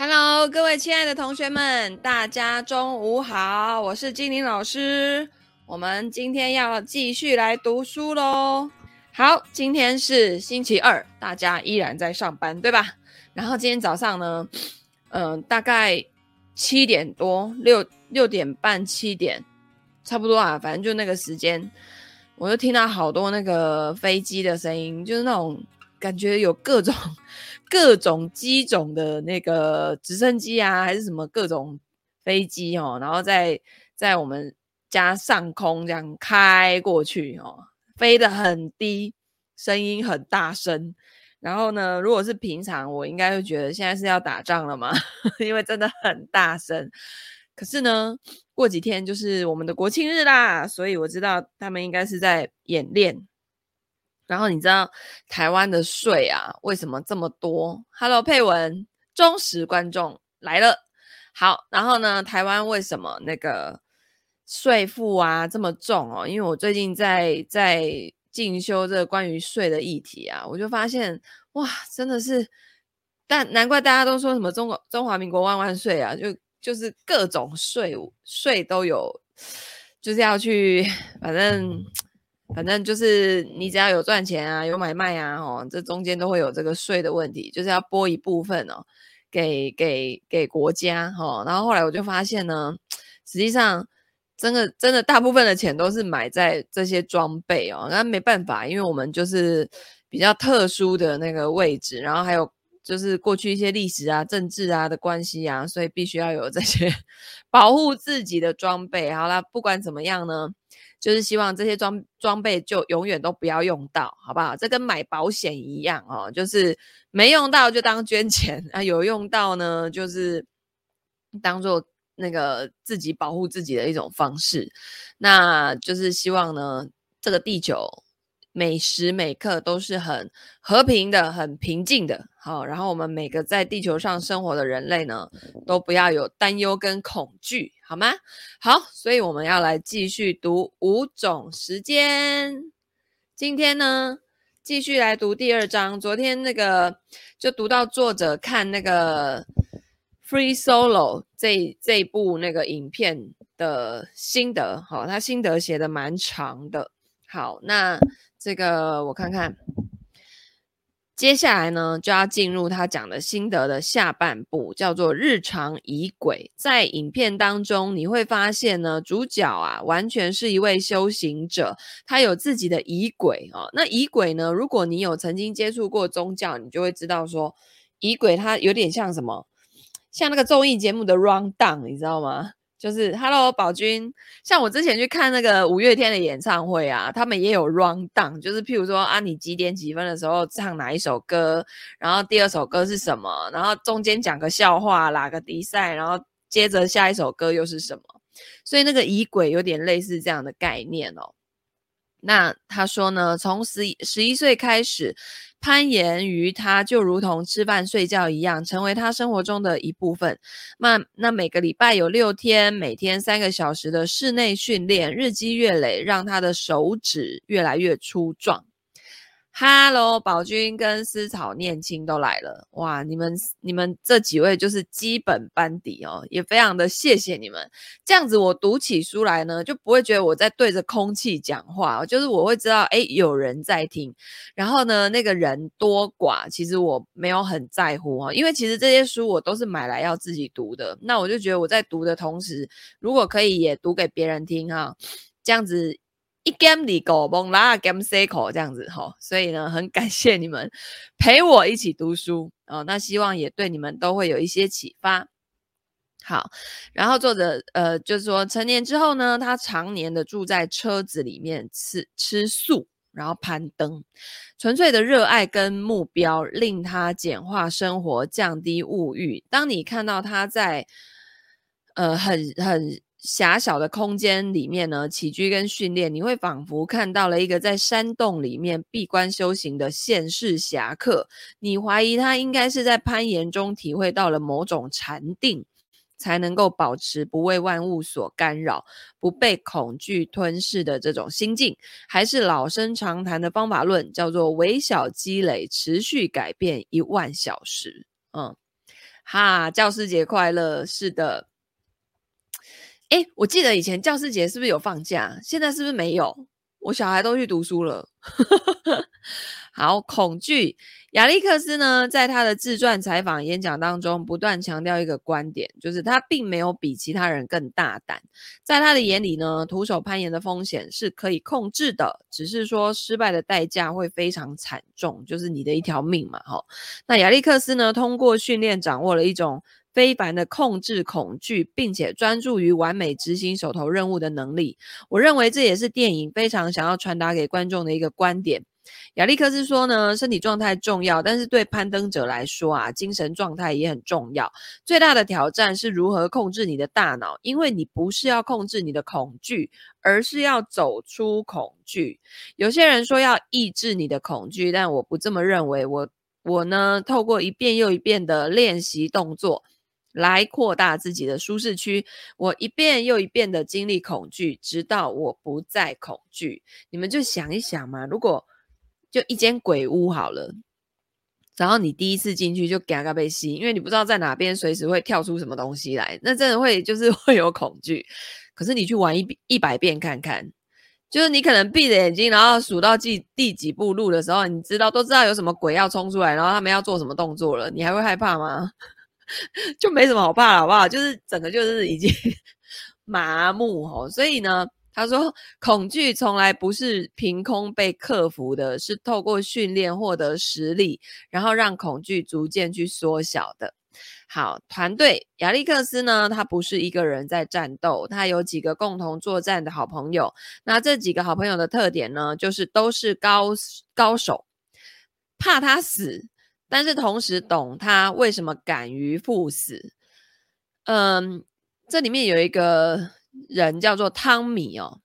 Hello，各位亲爱的同学们，大家中午好，我是金玲老师。我们今天要继续来读书喽。好，今天是星期二，大家依然在上班，对吧？然后今天早上呢，嗯、大概七点多，六六点半，七点，差不多啊，反正就那个时间，我就听到好多那个飞机的声音，就是那种感觉有各种。各种机种的那个直升机啊，还是什么各种飞机哦，然后在在我们家上空这样开过去哦，飞得很低，声音很大声。然后呢，如果是平常，我应该会觉得现在是要打仗了嘛，因为真的很大声。可是呢，过几天就是我们的国庆日啦，所以我知道他们应该是在演练。然后你知道台湾的税啊，为什么这么多？Hello，佩文，忠实观众来了。好，然后呢，台湾为什么那个税负啊这么重哦？因为我最近在在进修这个关于税的议题啊，我就发现哇，真的是，但难怪大家都说什么中国中华民国万万岁啊，就就是各种税务税都有，就是要去，反正。反正就是你只要有赚钱啊，有买卖啊，哦，这中间都会有这个税的问题，就是要拨一部分哦，给给给国家哈。然后后来我就发现呢，实际上真的真的大部分的钱都是买在这些装备哦。那没办法，因为我们就是比较特殊的那个位置，然后还有就是过去一些历史啊、政治啊的关系啊，所以必须要有这些 保护自己的装备。好啦，不管怎么样呢。就是希望这些装装备就永远都不要用到，好不好？这跟买保险一样哦，就是没用到就当捐 钱啊，有用到呢，就是当做那个自己保护自己的一种方式。那就是希望呢，这个地球。每时每刻都是很和平的、很平静的，好，然后我们每个在地球上生活的人类呢，都不要有担忧跟恐惧，好吗？好，所以我们要来继续读五种时间。今天呢，继续来读第二章。昨天那个就读到作者看那个 Free Solo 这这部那个影片的心得，好，他心得写的蛮长的。好，那。这个我看看，接下来呢就要进入他讲的心得的下半部，叫做日常仪轨。在影片当中，你会发现呢，主角啊完全是一位修行者，他有自己的仪轨哦。那仪轨呢，如果你有曾经接触过宗教，你就会知道说，仪轨它有点像什么，像那个综艺节目的 rundown，你知道吗？就是 Hello 宝君，像我之前去看那个五月天的演唱会啊，他们也有 run down，就是譬如说啊，你几点几分的时候唱哪一首歌，然后第二首歌是什么，然后中间讲个笑话，拉个迪赛，然后接着下一首歌又是什么，所以那个仪轨有点类似这样的概念哦。那他说呢，从十十一岁开始。攀岩于他就如同吃饭睡觉一样，成为他生活中的一部分。那那每个礼拜有六天，每天三个小时的室内训练，日积月累，让他的手指越来越粗壮。哈喽，宝君跟思草念青都来了，哇！你们你们这几位就是基本班底哦，也非常的谢谢你们。这样子我读起书来呢，就不会觉得我在对着空气讲话，就是我会知道，诶，有人在听。然后呢，那个人多寡，其实我没有很在乎哦，因为其实这些书我都是买来要自己读的。那我就觉得我在读的同时，如果可以也读给别人听哈，这样子。一 game 里狗蹦啦，game cycle 这样子哈，所以呢，很感谢你们陪我一起读书哦。那希望也对你们都会有一些启发。好，然后作者呃，就是说成年之后呢，他常年的住在车子里面吃吃素，然后攀登，纯粹的热爱跟目标令他简化生活，降低物欲。当你看到他在呃很很。狭小的空间里面呢，起居跟训练，你会仿佛看到了一个在山洞里面闭关修行的现世侠客。你怀疑他应该是在攀岩中体会到了某种禅定，才能够保持不为万物所干扰、不被恐惧吞噬的这种心境，还是老生常谈的方法论，叫做微小积累，持续改变一万小时。嗯，哈，教师节快乐！是的，哎，我记得以前教师节是不是有放假？现在是不是没有？我小孩都去读书了。好，恐惧。亚历克斯呢，在他的自传采访演讲当中，不断强调一个观点，就是他并没有比其他人更大胆。在他的眼里呢，徒手攀岩的风险是可以控制的，只是说失败的代价会非常惨重，就是你的一条命嘛。哈，那亚历克斯呢，通过训练掌握了一种非凡的控制恐惧，并且专注于完美执行手头任务的能力。我认为这也是电影非常想要传达给观众的一个观点。亚历克斯说呢，身体状态重要，但是对攀登者来说啊，精神状态也很重要。最大的挑战是如何控制你的大脑，因为你不是要控制你的恐惧，而是要走出恐惧。有些人说要抑制你的恐惧，但我不这么认为。我我呢，透过一遍又一遍的练习动作来扩大自己的舒适区。我一遍又一遍的经历恐惧，直到我不再恐惧。你们就想一想嘛，如果就一间鬼屋好了，然后你第一次进去就嘎嘎被吸，因为你不知道在哪边随时会跳出什么东西来，那真的会就是 会有恐惧。可是你去玩一一百遍看看，就是你可能闭着眼睛，然后数到第第几步路的时候，你知道都知道有什么鬼要冲出来，然后他们要做什么动作了，你还会害怕吗？就没什么好怕了，好不好？就是整个就是已经 麻木哦，所以呢。他说：“恐惧从来不是凭空被克服的，是透过训练获得实力，然后让恐惧逐渐去缩小的。”好，团队亚历克斯呢？他不是一个人在战斗，他有几个共同作战的好朋友。那这几个好朋友的特点呢，就是都是高高手，怕他死，但是同时懂他为什么敢于赴死。嗯，这里面有一个。人叫做汤米哦，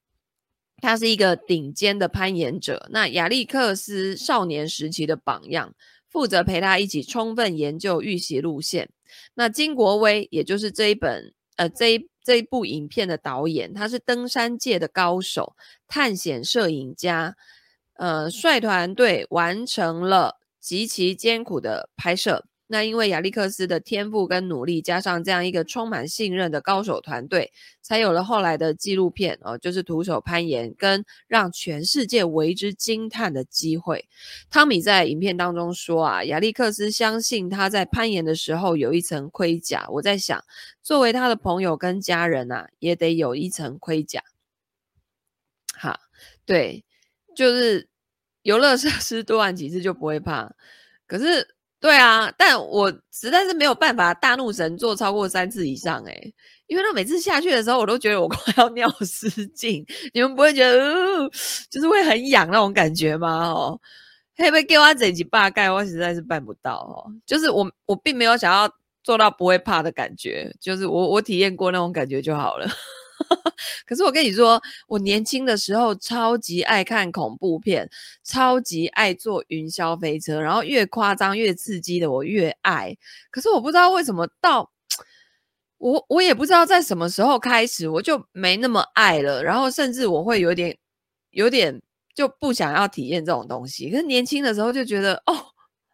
他是一个顶尖的攀岩者。那亚历克斯少年时期的榜样，负责陪他一起充分研究预习路线。那金国威，也就是这一本呃这一这一部影片的导演，他是登山界的高手，探险摄影家，呃，率团队完成了极其艰苦的拍摄。那因为亚历克斯的天赋跟努力，加上这样一个充满信任的高手团队，才有了后来的纪录片哦，就是徒手攀岩跟让全世界为之惊叹的机会。汤米在影片当中说啊，亚历克斯相信他在攀岩的时候有一层盔甲。我在想，作为他的朋友跟家人啊，也得有一层盔甲。好，对，就是游乐设施多玩几次就不会怕，可是。对啊，但我实在是没有办法大怒神做超过三次以上诶，因为他每次下去的时候，我都觉得我快要 尿失禁。你们不会觉得，呃、就是会很痒那种感觉吗？哦，会不会给我整几把盖？我实在是办不到哦。就是我，我并没有想要做到不会怕的感觉，就是我，我体验过那种感觉就好了。可是我跟你说，我年轻的时候超级爱看恐怖片，超级爱坐云霄飞车，然后越夸张越刺激的我越爱。可是我不知道为什么到我我也不知道在什么时候开始我就没那么爱了，然后甚至我会有点有点就不想要体验这种东西。可是年轻的时候就觉得哦，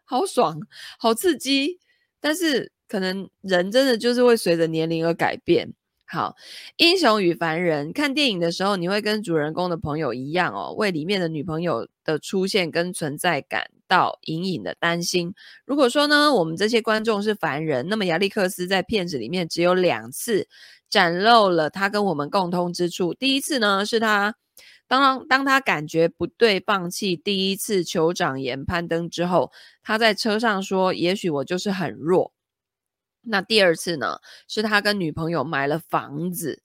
好爽，好刺激。但是可能人真的就是会随着年龄而改变。好，英雄与凡人。看电影的时候，你会跟主人公的朋友一样哦，为里面的女朋友的出现跟存在感到隐隐的担心。如果说呢，我们这些观众是凡人，那么亚历克斯在片子里面只有两次展露了他跟我们共通之处。第一次呢，是他当当他感觉不对，放弃第一次酋长岩攀登之后，他在车上说：“也许我就是很弱。”那第二次呢，是他跟女朋友买了房子，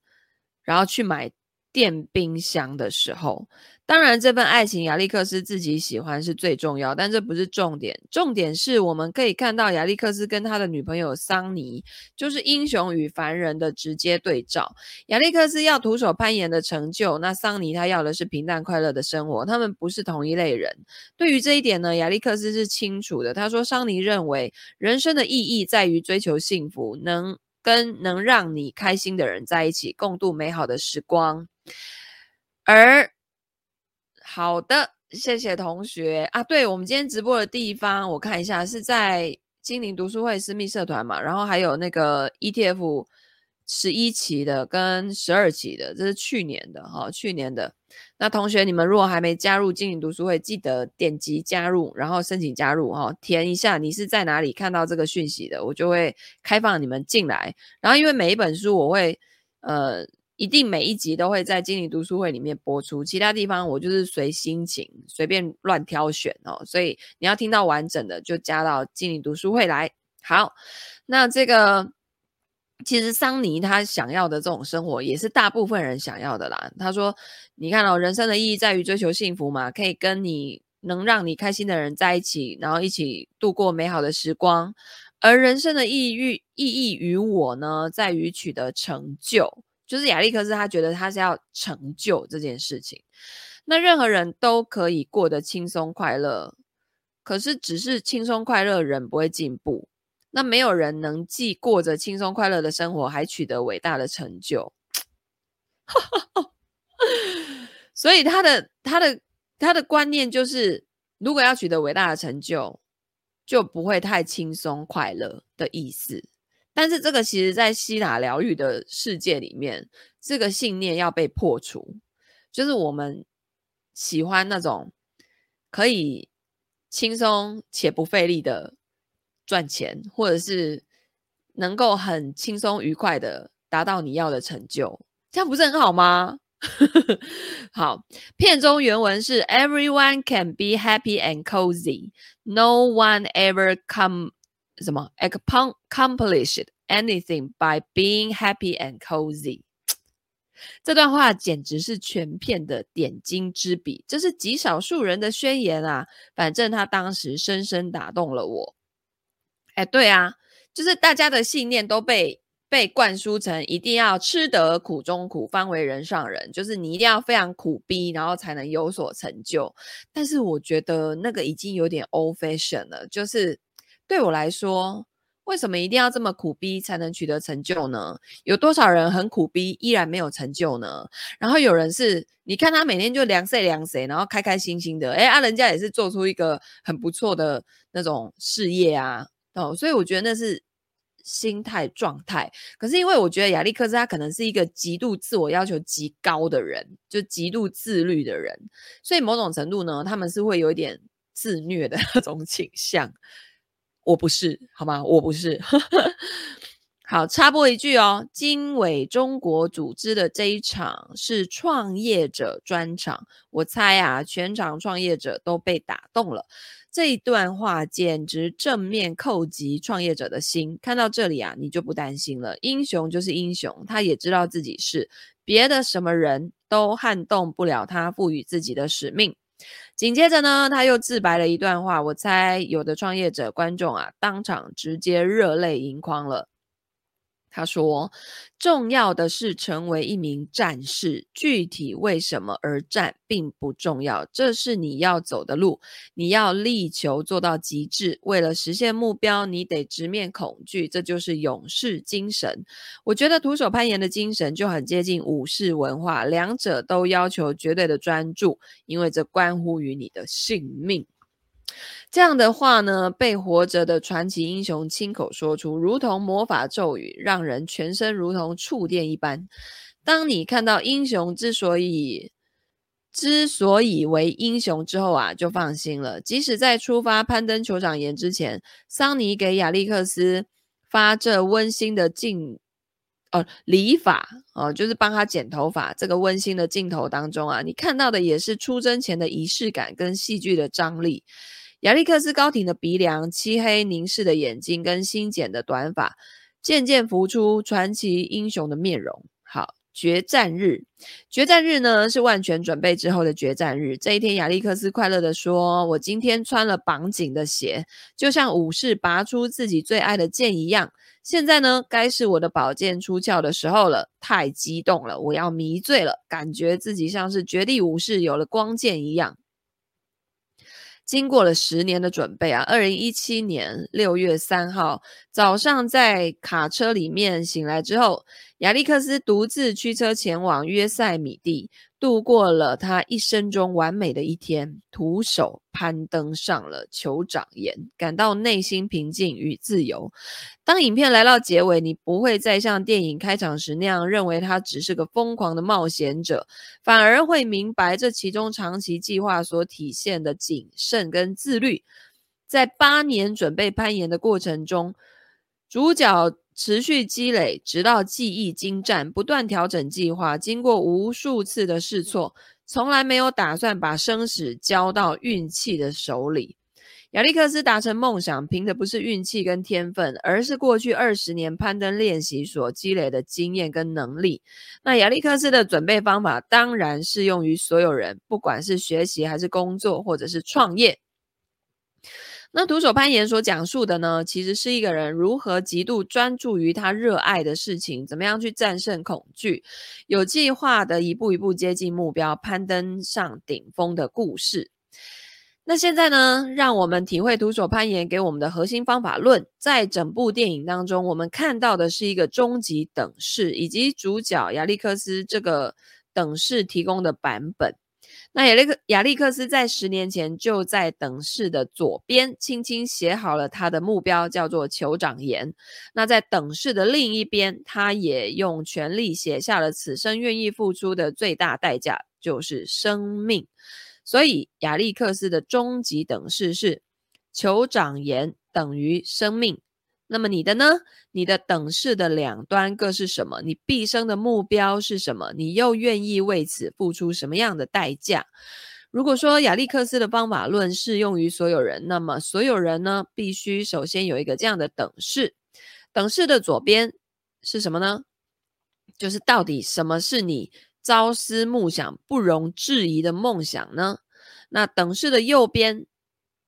然后去买电冰箱的时候。当然，这份爱情亚历克斯自己喜欢是最重要，但这不是重点。重点是我们可以看到亚历克斯跟他的女朋友桑尼，就是英雄与凡人的直接对照。亚历克斯要徒手攀岩的成就，那桑尼他要的是平淡快乐的生活。他们不是同一类人。对于这一点呢，亚历克斯是清楚的。他说，桑尼认为人生的意义在于追求幸福，能跟能让你开心的人在一起，共度美好的时光，而。好的，谢谢同学啊。对，我们今天直播的地方，我看一下是在精灵读书会私密社团嘛，然后还有那个 ETF 十一期的跟十二期的，这是去年的哈，去年的。那同学，你们如果还没加入精灵读书会，记得点击加入，然后申请加入哈，填一下你是在哪里看到这个讯息的，我就会开放你们进来。然后因为每一本书我会呃。一定每一集都会在精灵读书会里面播出，其他地方我就是随心情随便乱挑选哦，所以你要听到完整的就加到精灵读书会来。好，那这个其实桑尼他想要的这种生活也是大部分人想要的啦。他说：“你看哦，人生的意义在于追求幸福嘛，可以跟你能让你开心的人在一起，然后一起度过美好的时光。而人生的意义意义于我呢，在于取得成就。”就是亚历克斯，他觉得他是要成就这件事情。那任何人都可以过得轻松快乐，可是只是轻松快乐人不会进步。那没有人能既过着轻松快乐的生活，还取得伟大的成就。所以他的他的他的观念就是，如果要取得伟大的成就，就不会太轻松快乐的意思。但是这个其实，在希腊疗愈的世界里面，这个信念要被破除。就是我们喜欢那种可以轻松且不费力的赚钱，或者是能够很轻松愉快的达到你要的成就，这样不是很好吗？好，片中原文是：Everyone can be happy and cozy. No one ever come. 什么 accomplished anything by being happy and cozy？这段话简直是全片的点睛之笔，这是极少数人的宣言啊！反正他当时深深打动了我。哎，对啊，就是大家的信念都被被灌输成一定要吃得苦中苦，方为人上人，就是你一定要非常苦逼，然后才能有所成就。但是我觉得那个已经有点 old fashion 了，就是。对我来说，为什么一定要这么苦逼才能取得成就呢？有多少人很苦逼依然没有成就呢？然后有人是，你看他每天就凉谁凉谁，然后开开心心的，哎啊，人家也是做出一个很不错的那种事业啊，哦，所以我觉得那是心态状态。可是因为我觉得亚历克斯他可能是一个极度自我要求极高的人，就极度自律的人，所以某种程度呢，他们是会有一点自虐的那种倾向。我不是，好吗？我不是。好，插播一句哦，经纬中国组织的这一场是创业者专场，我猜啊，全场创业者都被打动了。这一段话简直正面扣击创业者的心。看到这里啊，你就不担心了。英雄就是英雄，他也知道自己是，别的什么人都撼动不了他赋予自己的使命。紧接着呢，他又自白了一段话，我猜有的创业者观众啊，当场直接热泪盈眶了。他说：“重要的是成为一名战士，具体为什么而战并不重要，这是你要走的路，你要力求做到极致。为了实现目标，你得直面恐惧，这就是勇士精神。我觉得徒手攀岩的精神就很接近武士文化，两者都要求绝对的专注，因为这关乎于你的性命。”这样的话呢，被活着的传奇英雄亲口说出，如同魔法咒语，让人全身如同触电一般。当你看到英雄之所以之所以为英雄之后啊，就放心了。即使在出发攀登酋长岩之前，桑尼给亚历克斯发这温馨的敬呃礼法哦、就是帮他剪头发。这个温馨的镜头当中啊，你看到的也是出征前的仪式感跟戏剧的张力。亚历克斯高挺的鼻梁、漆黑凝视的眼睛跟新剪的短发，渐渐浮出传奇英雄的面容。好，决战日，决战日呢是万全准备之后的决战日。这一天，亚历克斯快乐地说：“我今天穿了绑紧的鞋，就像武士拔出自己最爱的剑一样。现在呢，该是我的宝剑出鞘的时候了。太激动了，我要迷醉了，感觉自己像是绝地武士有了光剑一样。”经过了十年的准备啊，二零一七年六月三号早上，在卡车里面醒来之后，亚历克斯独自驱车前往约塞米地，度过了他一生中完美的一天，徒手攀登上了酋长岩，感到内心平静与自由。当影片来到结尾，你不会再像电影开场时那样认为他只是个疯狂的冒险者，反而会明白这其中长期计划所体现的谨慎跟自律。在八年准备攀岩的过程中，主角。持续积累，直到技艺精湛，不断调整计划。经过无数次的试错，从来没有打算把生死交到运气的手里。亚历克斯达成梦想，凭的不是运气跟天分，而是过去二十年攀登练习所积累的经验跟能力。那亚历克斯的准备方法当然适用于所有人，不管是学习还是工作，或者是创业。那徒手攀岩所讲述的呢，其实是一个人如何极度专注于他热爱的事情，怎么样去战胜恐惧，有计划的一步一步接近目标，攀登上顶峰的故事。那现在呢，让我们体会徒手攀岩给我们的核心方法论。在整部电影当中，我们看到的是一个终极等式，以及主角亚历克斯这个等式提供的版本。那亚历克亚历克斯在十年前就在等式的左边轻轻写好了他的目标，叫做酋长岩。那在等式的另一边，他也用全力写下了此生愿意付出的最大代价，就是生命。所以亚历克斯的终极等式是酋长岩等于生命。那么你的呢？你的等式的两端各是什么？你毕生的目标是什么？你又愿意为此付出什么样的代价？如果说亚历克斯的方法论适用于所有人，那么所有人呢，必须首先有一个这样的等式。等式的左边是什么呢？就是到底什么是你朝思暮想、不容置疑的梦想呢？那等式的右边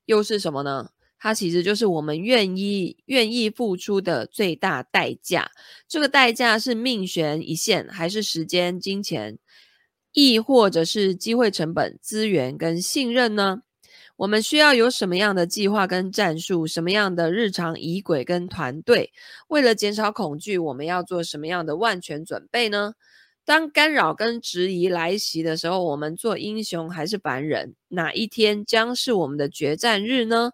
又是什么呢？它其实就是我们愿意愿意付出的最大代价。这个代价是命悬一线，还是时间、金钱，亦或者是机会成本、资源跟信任呢？我们需要有什么样的计划跟战术？什么样的日常仪轨跟团队？为了减少恐惧，我们要做什么样的万全准备呢？当干扰跟质疑来袭的时候，我们做英雄还是凡人？哪一天将是我们的决战日呢？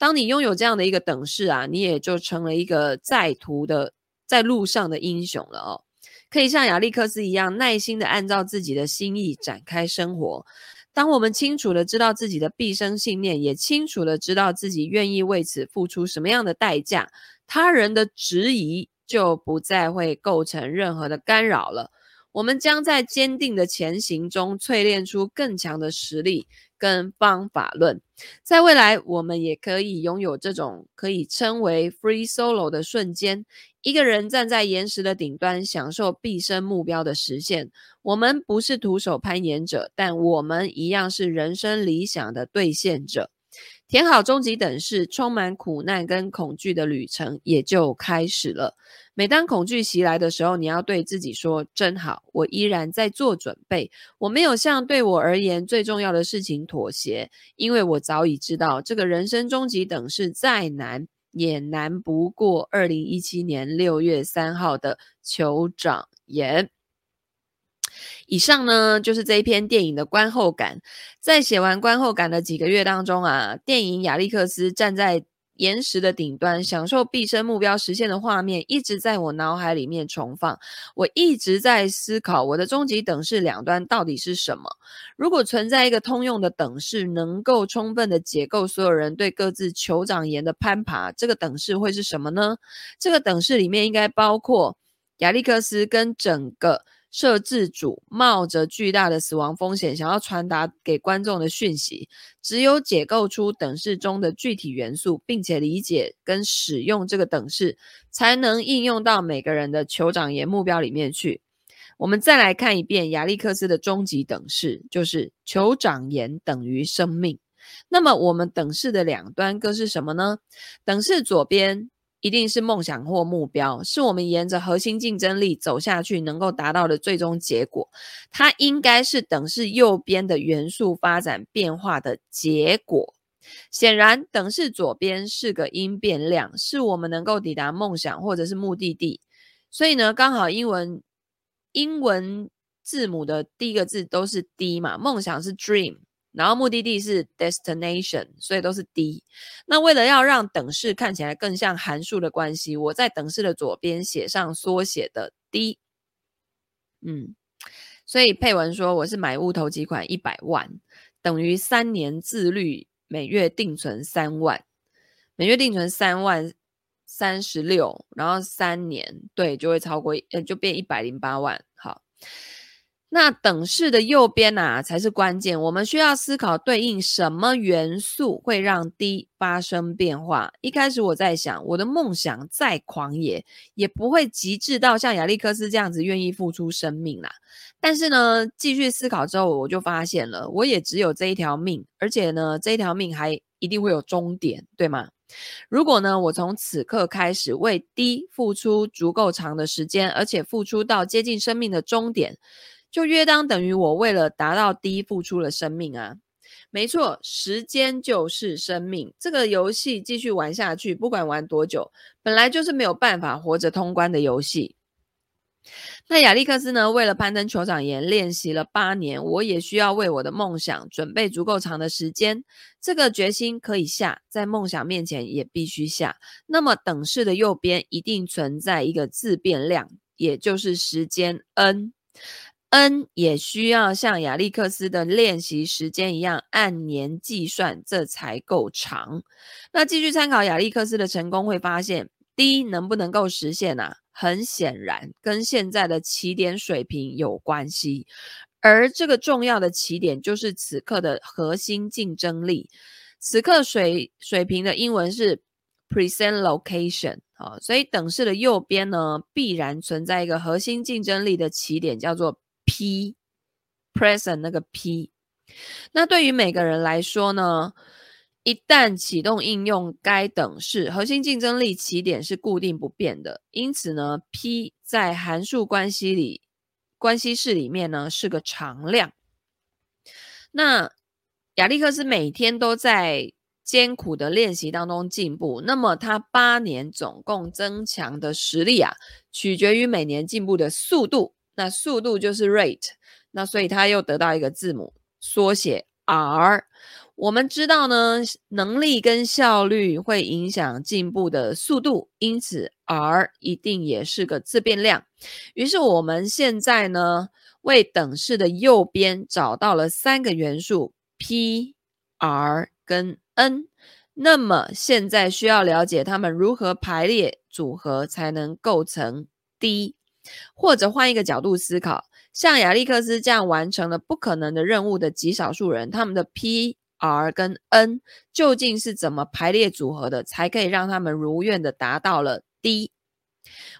当你拥有这样的一个等式啊，你也就成了一个在途的、在路上的英雄了哦。可以像亚历克斯一样，耐心的按照自己的心意展开生活。当我们清楚的知道自己的毕生信念，也清楚的知道自己愿意为此付出什么样的代价，他人的质疑就不再会构成任何的干扰了。我们将在坚定的前行中淬炼出更强的实力。跟方法论，在未来我们也可以拥有这种可以称为 free solo 的瞬间，一个人站在岩石的顶端，享受毕生目标的实现。我们不是徒手攀岩者，但我们一样是人生理想的兑现者。填好终极等式，充满苦难跟恐惧的旅程也就开始了。每当恐惧袭来的时候，你要对自己说：“真好，我依然在做准备。我没有向对我而言最重要的事情妥协，因为我早已知道，这个人生终极等式再难，也难不过二零一七年六月三号的酋长岩。”以上呢，就是这一篇电影的观后感。在写完观后感的几个月当中啊，电影亚历克斯站在岩石的顶端，享受毕生目标实现的画面，一直在我脑海里面重放。我一直在思考，我的终极等式两端到底是什么？如果存在一个通用的等式，能够充分的解构所有人对各自酋长岩的攀爬，这个等式会是什么呢？这个等式里面应该包括亚历克斯跟整个。摄制组冒着巨大的死亡风险，想要传达给观众的讯息，只有解构出等式中的具体元素，并且理解跟使用这个等式，才能应用到每个人的酋长岩目标里面去。我们再来看一遍亚历克斯的终极等式，就是酋长岩等于生命。那么我们等式的两端各是什么呢？等式左边。一定是梦想或目标，是我们沿着核心竞争力走下去能够达到的最终结果。它应该是等式右边的元素发展变化的结果。显然，等式左边是个因变量，是我们能够抵达梦想或者是目的地。所以呢，刚好英文英文字母的第一个字都是 D 嘛，梦想是 dream，然后目的地是 destination，所以都是 D。那为了要让等式看起来更像函数的关系，我在等式的左边写上缩写的 D。嗯，所以配文说我是买屋头期款一百万，等于三年自律，每月定存三万，每月定存三万。三十六，然后三年，对，就会超过，呃，就变一百零八万。好，那等式的右边啊，才是关键。我们需要思考对应什么元素会让 D 发生变化。一开始我在想，我的梦想再狂野，也不会极致到像亚历克斯这样子愿意付出生命啦。但是呢，继续思考之后，我就发现了，我也只有这一条命，而且呢，这一条命还一定会有终点，对吗？如果呢，我从此刻开始为 D 付出足够长的时间，而且付出到接近生命的终点，就约当等于我为了达到低付出了生命啊！没错，时间就是生命。这个游戏继续玩下去，不管玩多久，本来就是没有办法活着通关的游戏。那亚历克斯呢？为了攀登酋长岩练习了八年，我也需要为我的梦想准备足够长的时间。这个决心可以下，在梦想面前也必须下。那么等式的右边一定存在一个自变量，也就是时间 n。N 也需要像亚历克斯的练习时间一样按年计算，这才够长。那继续参考亚历克斯的成功，会发现 D 能不能够实现啊？很显然，跟现在的起点水平有关系，而这个重要的起点就是此刻的核心竞争力。此刻水水平的英文是 present location 啊，所以等式的右边呢，必然存在一个核心竞争力的起点，叫做 P，present 那个 P。那对于每个人来说呢，一旦启动应用该等式，核心竞争力起点是固定不变的。因此呢，P 在函数关系里关系式里面呢是个常量。那亚历克斯每天都在艰苦的练习当中进步，那么他八年总共增强的实力啊，取决于每年进步的速度。那速度就是 rate，那所以它又得到一个字母缩写 R。我们知道呢，能力跟效率会影响进步的速度，因此 R 一定也是个自变量。于是我们现在呢，为等式的右边找到了三个元素 P、R 跟 N。那么现在需要了解它们如何排列组合才能构成 D，或者换一个角度思考，像亚历克斯这样完成了不可能的任务的极少数人，他们的 P。R 跟 N 究竟是怎么排列组合的，才可以让他们如愿的达到了 D？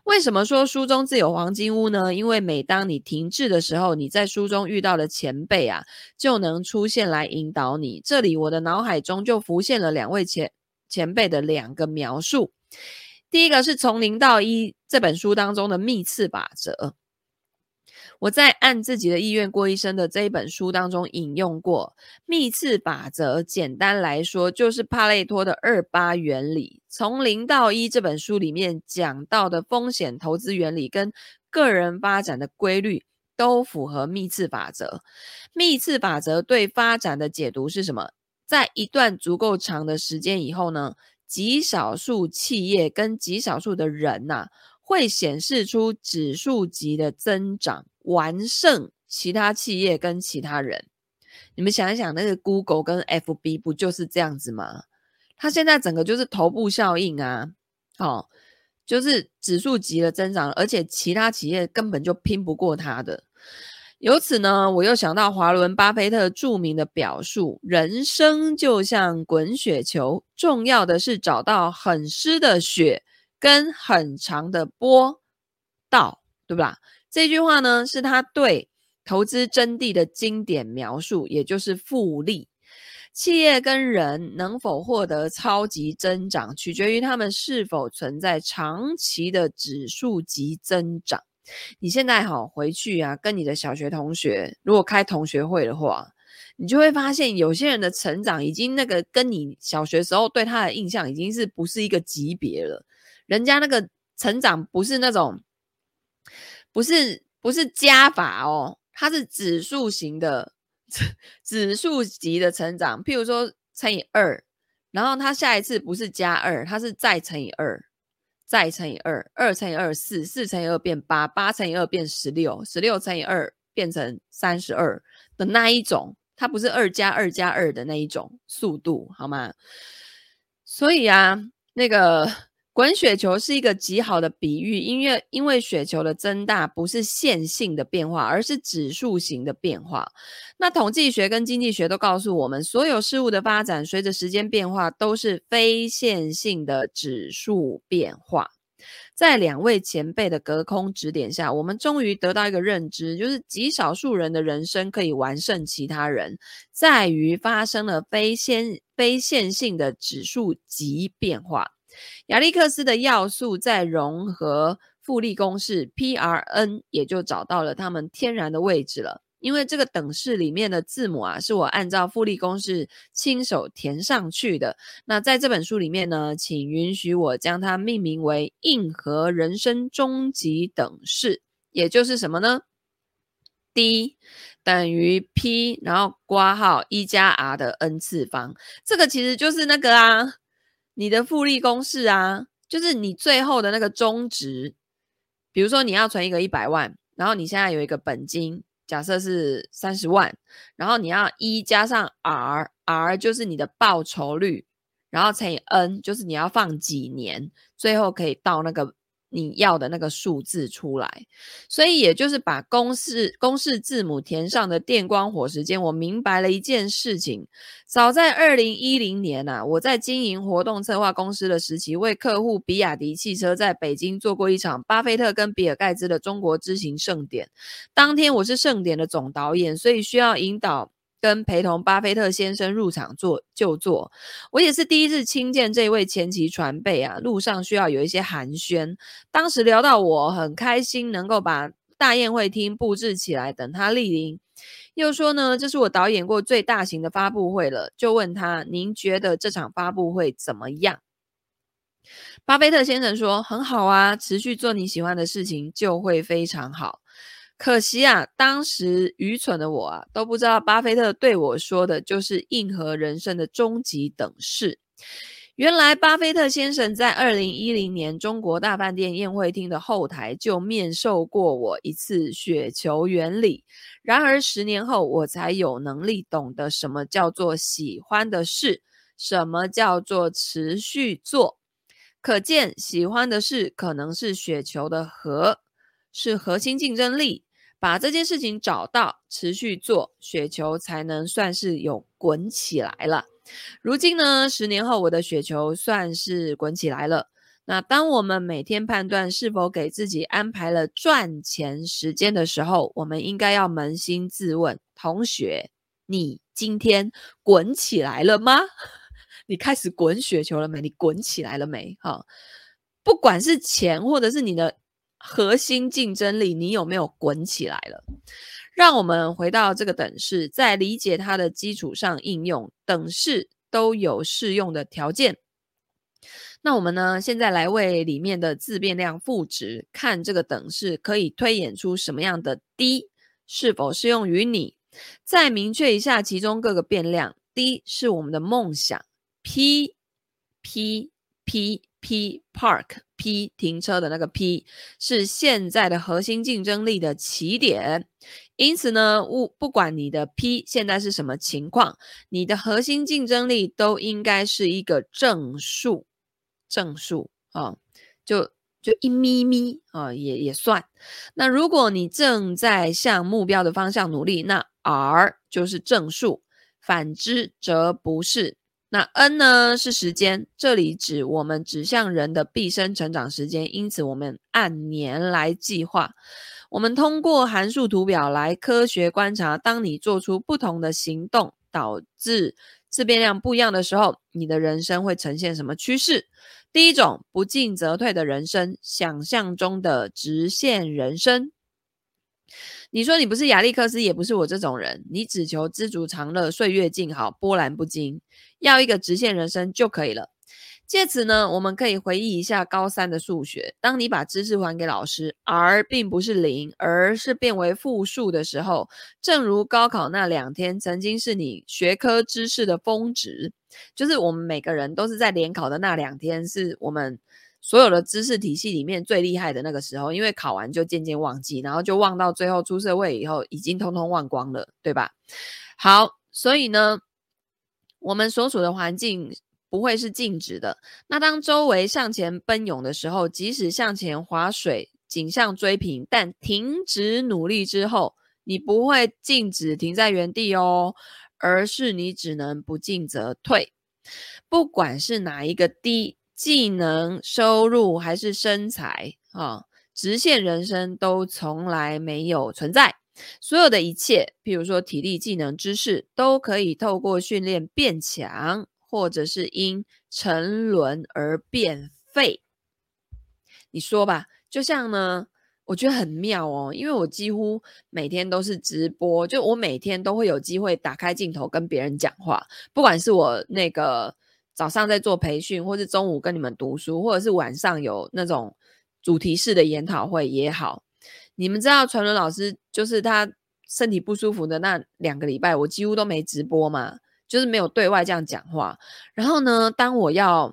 为什么说书中自有黄金屋呢？因为每当你停滞的时候，你在书中遇到的前辈啊，就能出现来引导你。这里我的脑海中就浮现了两位前前辈的两个描述。第一个是从零到一这本书当中的密次法则。我在按自己的意愿过一生的这一本书当中引用过密次法则，简单来说就是帕累托的二八原理。从零到一这本书里面讲到的风险投资原理跟个人发展的规律都符合密次法则。密次法则对发展的解读是什么？在一段足够长的时间以后呢，极少数企业跟极少数的人呐、啊，会显示出指数级的增长。完胜其他企业跟其他人，你们想一想，那个 Google 跟 FB 不就是这样子吗？它现在整个就是头部效应啊，哦，就是指数级的增长，而且其他企业根本就拼不过它的。由此呢，我又想到华伦巴菲特著名的表述：人生就像滚雪球，重要的是找到很湿的雪跟很长的坡道，对吧？这句话呢，是他对投资真谛的经典描述，也就是复利。企业跟人能否获得超级增长，取决于他们是否存在长期的指数级增长。你现在好回去啊，跟你的小学同学，如果开同学会的话，你就会发现，有些人的成长已经那个跟你小学时候对他的印象已经是不是一个级别了。人家那个成长不是那种。不是不是加法哦，它是指数型的 指数级的成长。譬如说乘以二，然后它下一次不是加二，它是再乘以二，再乘以二，二乘以二四，四乘以二变八，八乘以二变十六，十六乘以二变成三十二的那一种。它不是二加二加二的那一种速度，好吗？所以啊，那个滚雪球是一个极好的比喻，因为因为雪球的增大不是线性的变化，而是指数型的变化。那统计学跟经济学都告诉我们，所有事物的发展随着时间变化都是非线性的指数变化。在两位前辈的隔空指点下，我们终于得到一个认知，就是极少数人的人生可以完胜其他人，在于发生了非线非线性的指数级变化。亚历克斯的要素再融合复利公式 PRN，也就找到了他们天然的位置了。因为这个等式里面的字母啊，是我按照复利公式亲手填上去的。那在这本书里面呢，请允许我将它命名为硬核人生终极等式，也就是什么呢？D 等于 P，然后括号一加 R 的 n 次方。这个其实就是那个啊，你的复利公式啊，就是你最后的那个终值。比如说你要存一个一百万，然后你现在有一个本金。假设是三十万，然后你要一加上 R，R 就是你的报酬率，然后乘以 N 就是你要放几年，最后可以到那个。你要的那个数字出来，所以也就是把公式公式字母填上的电光火石间，我明白了一件事情。早在二零一零年啊，我在经营活动策划公司的时期，为客户比亚迪汽车在北京做过一场巴菲特跟比尔盖茨的中国之行盛典。当天我是盛典的总导演，所以需要引导。跟陪同巴菲特先生入场坐就座，我也是第一次亲见这位前期传辈啊。路上需要有一些寒暄，当时聊到我很开心能够把大宴会厅布置起来等他莅临，又说呢，这是我导演过最大型的发布会了，就问他，您觉得这场发布会怎么样？巴菲特先生说很好啊，持续做你喜欢的事情就会非常好。可惜啊，当时愚蠢的我啊，都不知道巴菲特对我说的就是硬核人生的终极等式。原来，巴菲特先生在二零一零年中国大饭店宴会厅的后台就面授过我一次雪球原理。然而，十年后我才有能力懂得什么叫做喜欢的事，什么叫做持续做。可见，喜欢的事可能是雪球的核，是核心竞争力。把这件事情找到，持续做，雪球才能算是有滚起来了。如今呢，十年后，我的雪球算是滚起来了。那当我们每天判断是否给自己安排了赚钱时间的时候，我们应该要扪心自问：同学，你今天滚起来了吗？你开始滚雪球了没？你滚起来了没？哈，不管是钱，或者是你的。核心竞争力，你有没有滚起来了？让我们回到这个等式，在理解它的基础上应用。等式都有适用的条件。那我们呢？现在来为里面的自变量赋值，看这个等式可以推演出什么样的 D 是否适用于你？再明确一下其中各个变量。D 是我们的梦想，P P P P Park。P 停车的那个 P 是现在的核心竞争力的起点，因此呢，不不管你的 P 现在是什么情况，你的核心竞争力都应该是一个正数，正数啊，就就一咪咪啊，也也算。那如果你正在向目标的方向努力，那 R 就是正数，反之则不是。那 N 呢是时间，这里指我们指向人的毕生成长时间，因此我们按年来计划。我们通过函数图表来科学观察，当你做出不同的行动，导致自变量不一样的时候，你的人生会呈现什么趋势？第一种，不进则退的人生，想象中的直线人生。你说你不是亚历克斯，也不是我这种人，你只求知足常乐，岁月静好，波澜不惊，要一个直线人生就可以了。借此呢，我们可以回忆一下高三的数学。当你把知识还给老师，r 并不是零，而是变为负数的时候，正如高考那两天曾经是你学科知识的峰值，就是我们每个人都是在联考的那两天，是我们所有的知识体系里面最厉害的那个时候。因为考完就渐渐忘记，然后就忘到最后出社会以后，已经通通忘光了，对吧？好，所以呢，我们所处的环境。不会是静止的。那当周围向前奔涌的时候，即使向前划水，景象追平，但停止努力之后，你不会静止停在原地哦，而是你只能不进则退。不管是哪一个低技能、收入还是身材啊，直线人生都从来没有存在。所有的一切，譬如说体力、技能、知识，都可以透过训练变强。或者是因沉沦而变废，你说吧。就像呢，我觉得很妙哦，因为我几乎每天都是直播，就我每天都会有机会打开镜头跟别人讲话，不管是我那个早上在做培训，或是中午跟你们读书，或者是晚上有那种主题式的研讨会也好。你们知道传伦老师就是他身体不舒服的那两个礼拜，我几乎都没直播嘛。就是没有对外这样讲话，然后呢，当我要，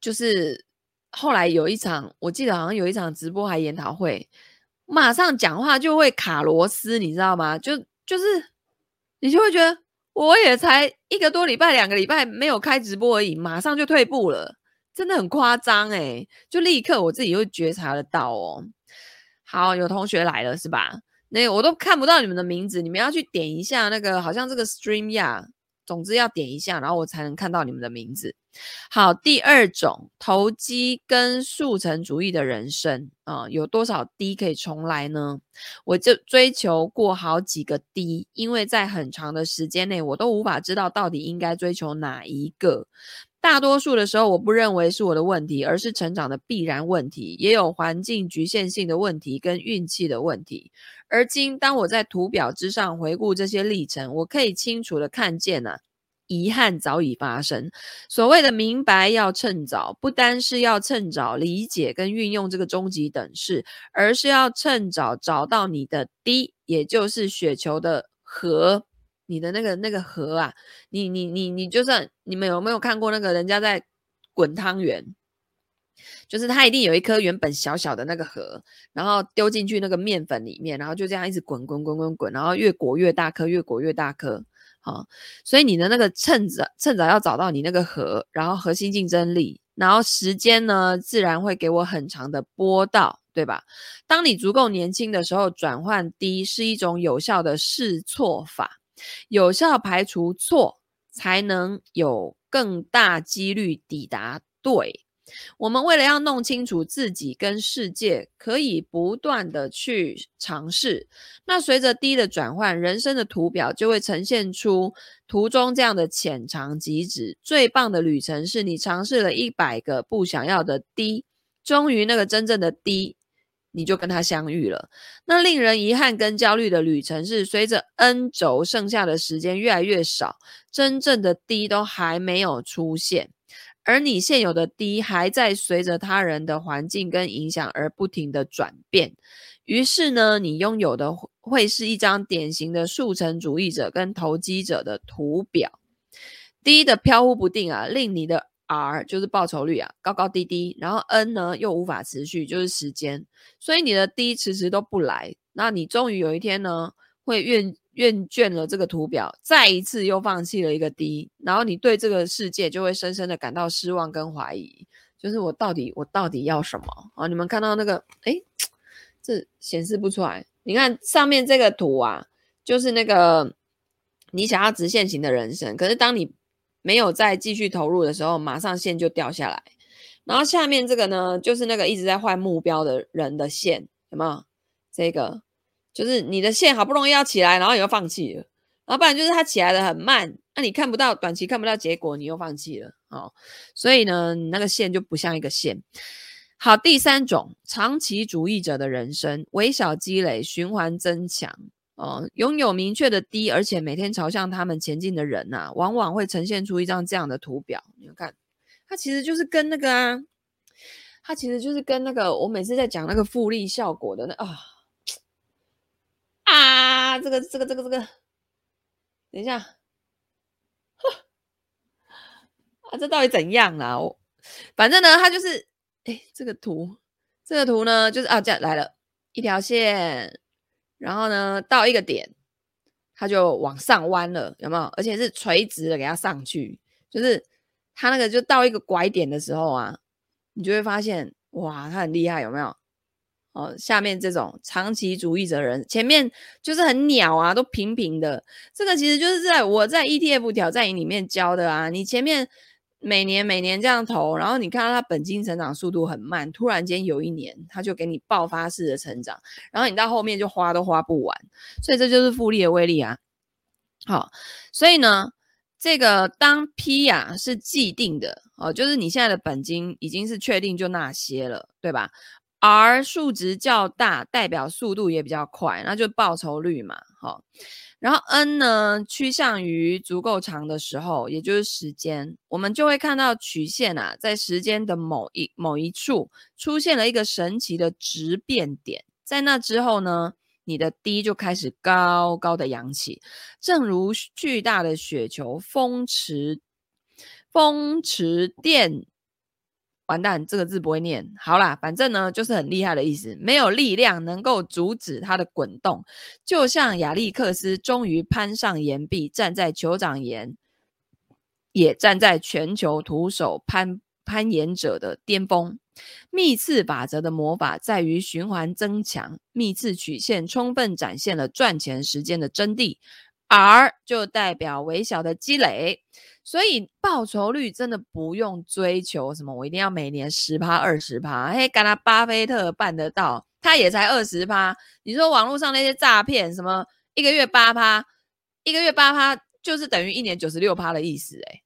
就是后来有一场，我记得好像有一场直播还研讨会，马上讲话就会卡螺丝，你知道吗？就就是你就会觉得我也才一个多礼拜、两个礼拜没有开直播而已，马上就退步了，真的很夸张诶，就立刻我自己会觉察得到哦。好，有同学来了是吧？那我都看不到你们的名字，你们要去点一下那个，好像这个 stream 呀，总之要点一下，然后我才能看到你们的名字。好，第二种投机跟速成主义的人生啊、有多少 D 可以重来呢？我就追求过好几个 D，因为在很长的时间内，我都无法知道到底应该追求哪一个。大多数的时候，我不认为是我的问题，而是成长的必然问题，也有环境局限性的问题跟运气的问题。而今，当我在图表之上回顾这些历程，我可以清楚地看见啊，遗憾早已发生。所谓的明白要趁早，不单是要趁早理解跟运用这个终极等式，而是要趁早找到你的 D，也就是雪球的核，你的那个那个核啊，你你你你，就算你们有没有看过那个人家在滚汤圆？就是它一定有一颗原本小小的那个核，然后丢进去那个面粉里面，然后就这样一直滚滚滚滚滚，然后越裹越大颗，越裹越大颗。好，所以你的那个趁早趁早要找到你那个核，然后核心竞争力，然后时间呢，自然会给我很长的波道，对吧？当你足够年轻的时候，转换低是一种有效的试错法，有效排除错，才能有更大几率抵达对。我们为了要弄清楚自己跟世界，可以不断的去尝试。那随着 D 的转换，人生的图表就会呈现出图中这样的浅尝即止。最棒的旅程是你尝试了一百个不想要的 D，终于那个真正的 D，你就跟他相遇了。那令人遗憾跟焦虑的旅程是，随着 N 轴剩下的时间越来越少，真正的 D 都还没有出现。而你现有的 D 还在随着他人的环境跟影响而不停的转变，于是呢，你拥有的会是一张典型的速成主义者跟投机者的图表。D 的飘忽不定啊，令你的 R 就是报酬率啊高高低低，然后 N 呢又无法持续，就是时间，所以你的 D 迟迟都不来，那你终于有一天呢会愿。厌倦了这个图表，再一次又放弃了一个 D，然后你对这个世界就会深深的感到失望跟怀疑，就是我到底我到底要什么啊？你们看到那个，诶，这显示不出来。你看上面这个图啊，就是那个你想要直线型的人生，可是当你没有再继续投入的时候，马上线就掉下来。然后下面这个呢，就是那个一直在换目标的人的线，有没有？这个。就是你的线好不容易要起来，然后你又放弃了，然后不然就是它起来的很慢，那你看不到短期看不到结果，你又放弃了，哦，所以呢，你那个线就不像一个线。好，第三种长期主义者的人生，微小积累，循环增强，哦，拥有明确的低而且每天朝向他们前进的人呐、啊，往往会呈现出一张这样的图表。你们看，它其实就是跟那个啊，它其实就是跟那个我每次在讲那个复利效果的那啊啊，这个这个这个这个，等一下，啊，这到底怎样啊？我反正呢，它就是，哎，这个图，这个图呢，就是啊，这样来了一条线，然后呢，到一个点。它就往上弯了，有没有？而且是垂直的，给它上去，就是它那个就到一个拐点的时候啊，你就会发现，哇，它很厉害，有没有？哦，下面这种长期主义者人，前面就是很鸟啊，都平平的。这个其实就是在我在 ETF 挑战营里面教的啊，你前面。每年每年这样投，然后你看到它本金成长速度很慢，突然间有一年它就给你爆发式的成长，然后你到后面就花都花不完，所以这就是复利的威力啊。好，所以呢，这个当 P 呀、是既定的哦，就是你现在的本金已经是确定就那些了，对吧？R 数值较大，代表速度也比较快，那就报酬率嘛，好。然后 N 呢，趋向于足够长的时候，也就是时间，我们就会看到曲线啊，在时间的某一某一处出现了一个神奇的质变点，在那之后呢，你的 D 就开始高高的扬起，正如巨大的雪球风驰风驰电。完蛋，这个字不会念。好啦，反正呢，就是很厉害的意思。没有力量能够阻止它的滚动，就像亚历克斯终于攀上岩壁，站在酋长岩，也站在全球徒手攀攀岩者的巅峰。密次法则的魔法在于循环增强，密次曲线充分展现了赚钱时间的真谛。R 就代表微小的积累。所以报酬率真的不用追求什么，我一定要每年十趴二十趴。嘿，干他巴菲特办得到，他也才二十趴。你说网络上那些诈骗，什么一个月八趴，一个月八趴就是等于一年九十六趴的意思，诶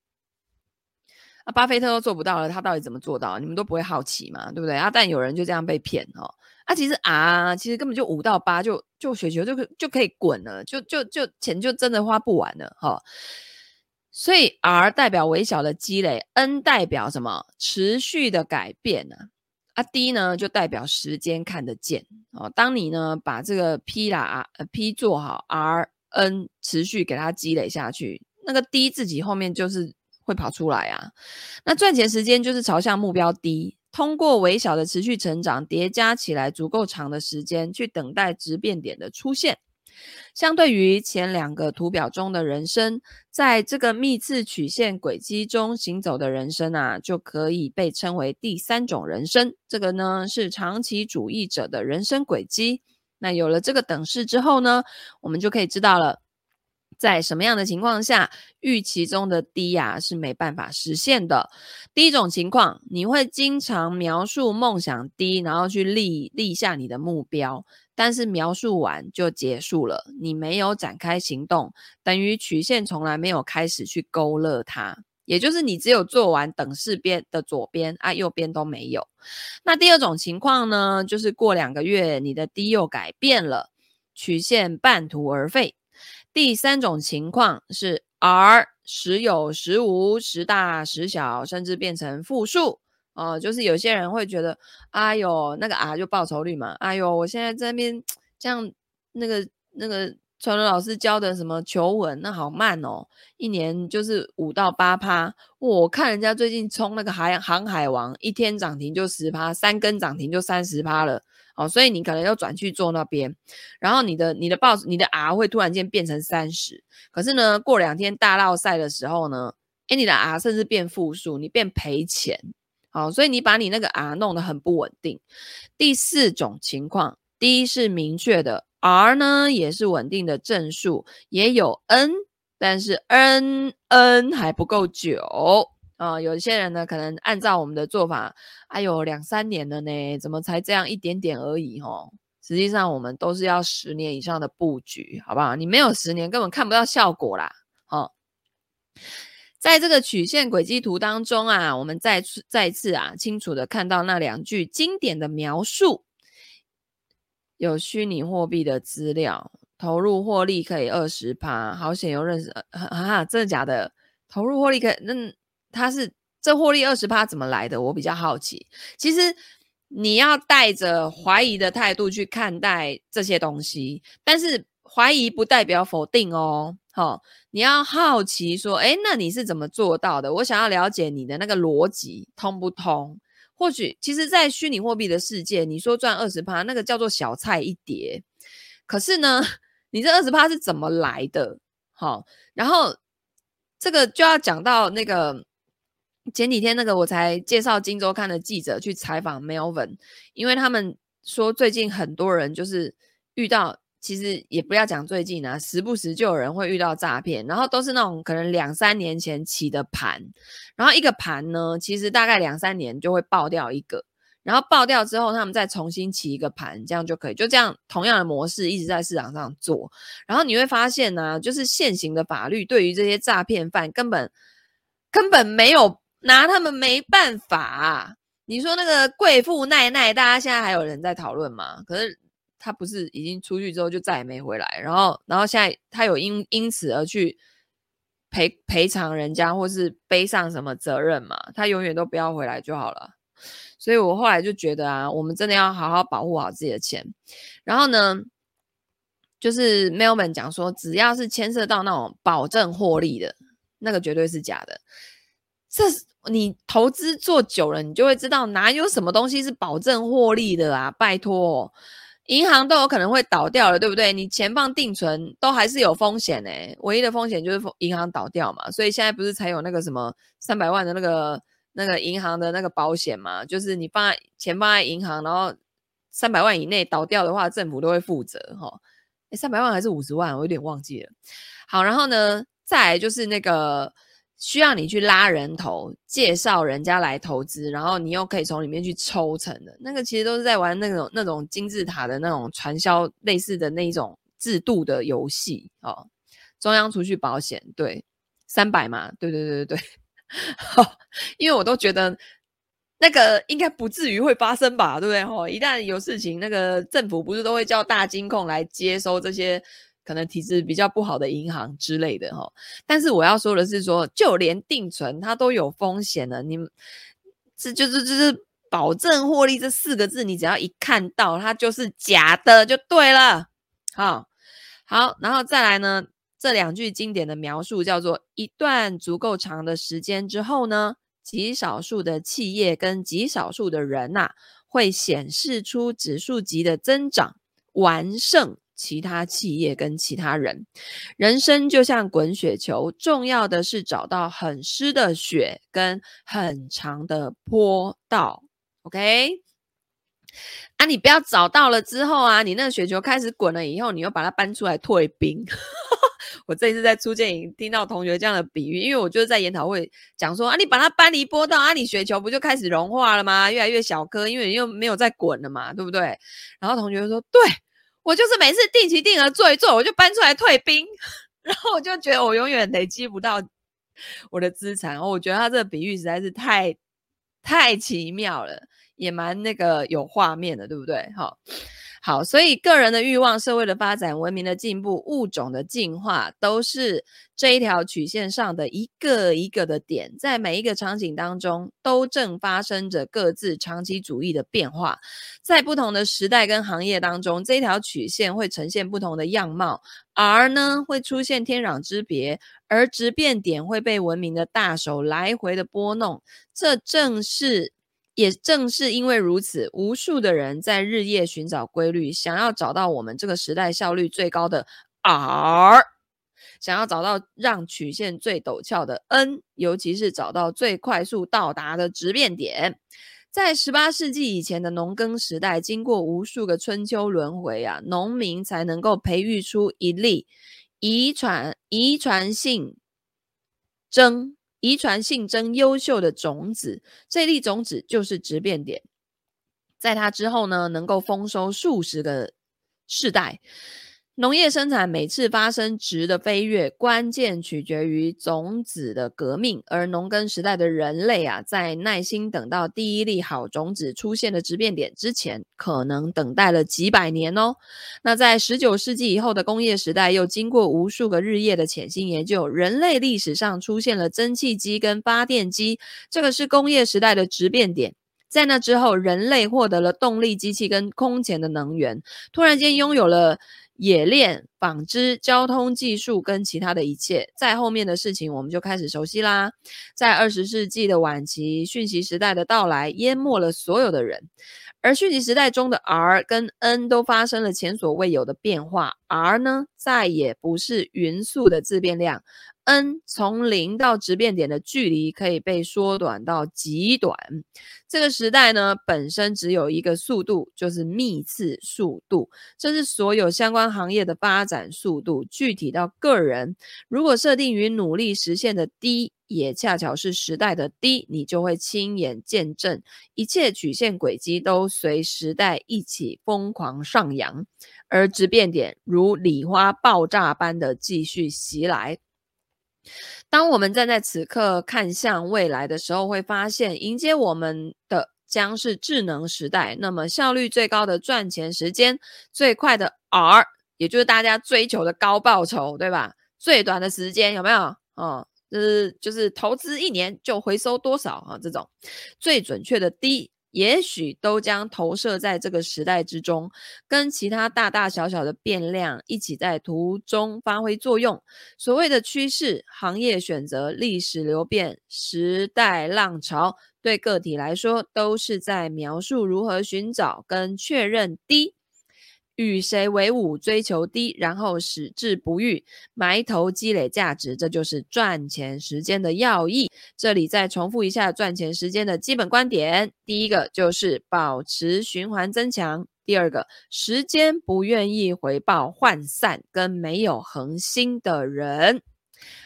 啊，巴菲特都做不到了，他到底怎么做到？你们都不会好奇嘛，对不对啊？但有人就这样被骗哦。啊，其实啊，其实根本就五到八就就雪球就可就可以滚了，就就就钱就真的花不完了哈。哦所以 R 代表微小的积累，N 代表什么？持续的改变呢？啊，D 呢就代表时间看得见哦。当你呢把这个 P 啦呃 P 做好，R N 持续给它积累下去，那个 D 自己后面就是会跑出来啊。那赚钱时间就是朝向目标 D，通过微小的持续成长叠加起来足够长的时间，去等待质变点的出现。相对于前两个图表中的人生，在这个幂次曲线轨迹中行走的人生啊，就可以被称为第三种人生。这个呢是长期主义者的人生轨迹。那有了这个等式之后呢，我们就可以知道了，在什么样的情况下，预期中的低呀是没办法实现的。第一种情况，你会经常描述梦想低然后去立立下你的目标。但是描述完就结束了，你没有展开行动，等于曲线从来没有开始去勾勒它，也就是你只有做完等式边的左边啊，右边都没有。那第二种情况呢，就是过两个月你的低又改变了，曲线半途而废。第三种情况是 R 时有时无，时大时小，甚至变成负数。哦、就是有些人会觉得，哎呦，那个 R 就报酬率嘛，哎呦，我现在这边这样，那个那个传伦老师教的什么求稳，那好慢哦，一年就是五到八趴。我看人家最近冲那个海航海王，一天涨停就十趴，三根涨停就三十趴了。哦，所以你可能要转去做那边，然后你的你的报你的 R 会突然间变成三十，可是呢，过两天大绕赛的时候呢，诶，你的 R 甚至变负数，你变赔钱。好，所以你把你那个 R 弄得很不稳定。第四种情况，D 是明确的，R 呢也是稳定的正数，也有 N，但是 N N 还不够久、呃。有些人呢，可能按照我们的做法，哎呦，两三年了呢，怎么才这样一点点而已？哦，实际上我们都是要十年以上的布局，好不好？你没有十年，根本看不到效果啦。好。在这个曲线轨迹图当中啊，我们再次再次啊，清楚的看到那两句经典的描述：有虚拟货币的资料，投入获利可以二十趴，好险又认识，哈哈，真的假的？投入获利可以，那它是这获利二十趴怎么来的？我比较好奇。其实你要带着怀疑的态度去看待这些东西，但是怀疑不代表否定哦。好、你要好奇说，哎，那你是怎么做到的？我想要了解你的那个逻辑通不通？或许其实，在虚拟货币的世界，你说赚二十趴，那个叫做小菜一碟。可是呢，你这二十趴是怎么来的？好、然后这个就要讲到那个。前几天那个我才介绍《金周刊》的记者去采访 Melvin，因为他们说最近很多人就是遇到，其实也不要讲最近啊，时不时就有人会遇到诈骗，然后都是那种可能两三年前起的盘，然后一个盘呢，其实大概两三年就会爆掉一个，然后爆掉之后他们再重新起一个盘，这样就可以，就这样同样的模式一直在市场上做，然后你会发现呢、就是现行的法律对于这些诈骗犯根本根本没有。拿他们没办法！你说那个贵妇奈奈，大家现在还有人在讨论吗？可是他不是已经出去之后就再也没回来，然后，然后现在他有因因此而去赔赔偿人家，或是背上什么责任嘛？他永远都不要回来就好了。所以我后来就觉得啊，我们真的要好好保护好自己的钱。然后呢，就是 Melvin 讲说，只要是牵涉到那种保证获利的，那个绝对是假的。这是你投资做久了，你就会知道哪有什么东西是保证获利的啊！拜托，银行都有可能会倒掉了，对不对？你钱放定存都还是有风险呢、唯一的风险就是银行倒掉嘛。所以现在不是才有那个什么三百万的那个那个银行的那个保险嘛？就是你放在钱放在银行，然后三百万以内倒掉的话，政府都会负责哈。诶，三百万还是五十万？我有点忘记了。好，然后呢，再来就是那个。需要你去拉人头，介绍人家来投资，然后你又可以从里面去抽成的，那个其实都是在玩那种那种金字塔的那种传销类似的那一种制度的游戏哦。中央储蓄保险，对，三百嘛，对对对对对，因为我都觉得那个应该不至于会发生吧，对不对？哦，一旦有事情，那个政府不是都会叫大金控来接收这些。可能体质比较不好的银行之类的哈，但是我要说的是说，就连定存它都有风险的。你这就是就是保证获利这四个字，你只要一看到它就是假的就对了。好，好，然后再来呢，这两句经典的描述叫做：一段足够长的时间之后呢，极少数的企业跟极少数的人呐、啊，会显示出指数级的增长，完胜。其他企业跟其他人，人生就像滚雪球，重要的是找到很湿的雪跟很长的坡道。OK，啊，你不要找到了之后啊，你那个雪球开始滚了以后，你又把它搬出来退冰。我这一次在初见营听到同学这样的比喻，因为我就是在研讨会讲说啊，你把它搬离坡道啊，你雪球不就开始融化了吗？越来越小颗，因为你又没有再滚了嘛，对不对？然后同学说对。我就是每次定期定额做一做，我就搬出来退兵，然后我就觉得我永远累积不到我的资产。我觉得他这个比喻实在是太太奇妙了，也蛮那个有画面的，对不对？好。好，所以个人的欲望、社会的发展、文明的进步、物种的进化，都是这一条曲线上的一个一个的点，在每一个场景当中，都正发生着各自长期主义的变化。在不同的时代跟行业当中，这一条曲线会呈现不同的样貌，而呢，会出现天壤之别，而直变点会被文明的大手来回的拨弄。这正是。也正是因为如此，无数的人在日夜寻找规律，想要找到我们这个时代效率最高的 R，想要找到让曲线最陡峭的 N，尤其是找到最快速到达的直变点。在十八世纪以前的农耕时代，经过无数个春秋轮回啊，农民才能够培育出一粒遗传遗传性争。遗传性真优秀的种子，这粒种子就是直变点，在它之后呢，能够丰收数十个世代。农业生产每次发生质的飞跃，关键取决于种子的革命。而农耕时代的人类啊，在耐心等到第一粒好种子出现的质变点之前，可能等待了几百年哦。那在十九世纪以后的工业时代，又经过无数个日夜的潜心研究，人类历史上出现了蒸汽机跟发电机，这个是工业时代的质变点。在那之后，人类获得了动力机器跟空前的能源，突然间拥有了。冶炼、纺织、交通技术跟其他的一切，在后面的事情我们就开始熟悉啦。在二十世纪的晚期，讯息时代的到来淹没了所有的人，而讯息时代中的 R 跟 N 都发生了前所未有的变化。R 呢，再也不是匀速的自变量。N 从零到直变点的距离可以被缩短到极短。这个时代呢，本身只有一个速度，就是幂次速度，这是所有相关行业的发展速度。具体到个人，如果设定于努力实现的低也恰巧是时代的低你就会亲眼见证一切曲线轨迹都随时代一起疯狂上扬，而直变点如礼花爆炸般的继续袭来。当我们站在此刻看向未来的时候，会发现迎接我们的将是智能时代。那么效率最高的赚钱时间，最快的 R，也就是大家追求的高报酬，对吧？最短的时间有没有？哦，就是就是投资一年就回收多少啊？这种最准确的 D。也许都将投射在这个时代之中，跟其他大大小小的变量一起在途中发挥作用。所谓的趋势、行业选择、历史流变、时代浪潮，对个体来说，都是在描述如何寻找跟确认低。与谁为伍，追求低，然后矢志不渝，埋头积累价值，这就是赚钱时间的要义。这里再重复一下赚钱时间的基本观点：第一个就是保持循环增强；第二个，时间不愿意回报涣散跟没有恒心的人。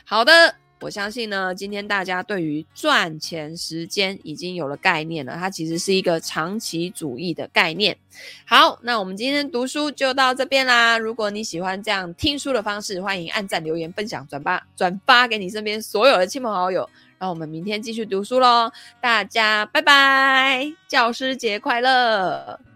好的。我相信呢，今天大家对于赚钱时间已经有了概念了，它其实是一个长期主义的概念。好，那我们今天读书就到这边啦。如果你喜欢这样听书的方式，欢迎按赞、留言、分享、转发，转发给你身边所有的亲朋好友。让我们明天继续读书喽，大家拜拜，教师节快乐！